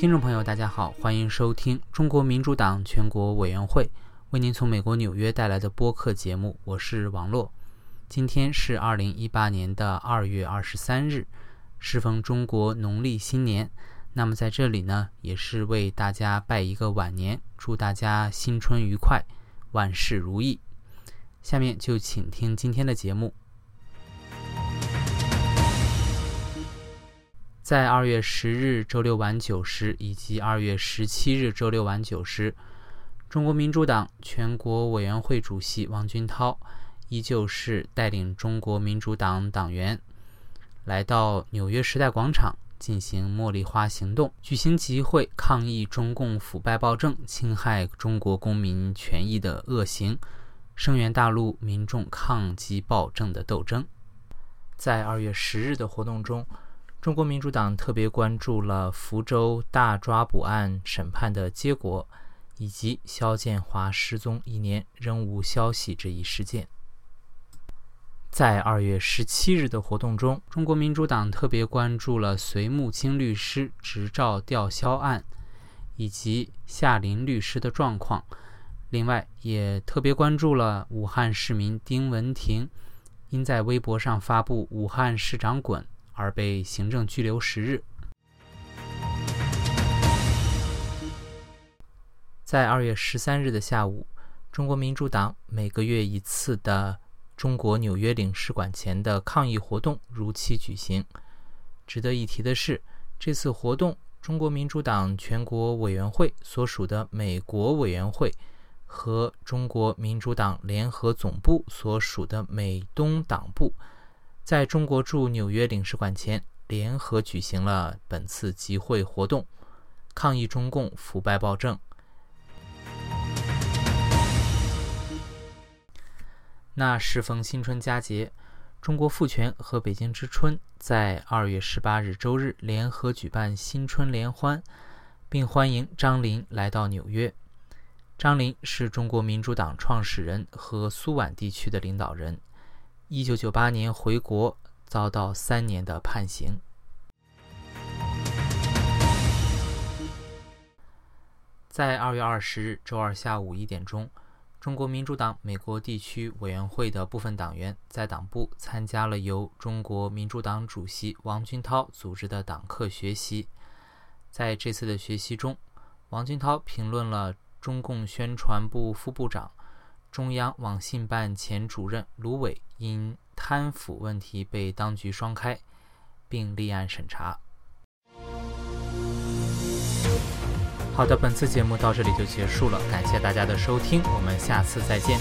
听众朋友，大家好，欢迎收听中国民主党全国委员会为您从美国纽约带来的播客节目，我是王洛。今天是二零一八年的二月二十三日，适逢中国农历新年。那么在这里呢，也是为大家拜一个晚年，祝大家新春愉快，万事如意。下面就请听今天的节目。在二月十日周六晚九时以及二月十七日周六晚九时，中国民主党全国委员会主席王军涛依旧是带领中国民主党党员来到纽约时代广场进行茉莉花行动，举行集会抗议中共腐败暴政侵害中国公民权益的恶行，声援大陆民众抗击暴政的斗争。在二月十日的活动中。中国民主党特别关注了福州大抓捕案审判的结果，以及肖建华失踪一年仍无消息这一事件。在二月十七日的活动中，中国民主党特别关注了隋木青律师执照吊销案，以及夏林律师的状况。另外，也特别关注了武汉市民丁文婷因在微博上发布“武汉市长滚”。而被行政拘留十日。在二月十三日的下午，中国民主党每个月一次的中国纽约领事馆前的抗议活动如期举行。值得一提的是，这次活动，中国民主党全国委员会所属的美国委员会和中国民主党联合总部所属的美东党部。在中国驻纽约领事馆前联合举行了本次集会活动，抗议中共腐败暴政。那适逢新春佳节，中国妇权和北京之春在二月十八日周日联合举办新春联欢，并欢迎张林来到纽约。张林是中国民主党创始人和苏皖地区的领导人。一九九八年回国，遭到三年的判刑。在二月二十日周二下午一点钟，中国民主党美国地区委员会的部分党员在党部参加了由中国民主党主席王军涛组织的党课学习。在这次的学习中，王军涛评论了中共宣传部副部长。中央网信办前主任卢伟因贪腐问题被当局双开，并立案审查。好的，本次节目到这里就结束了，感谢大家的收听，我们下次再见。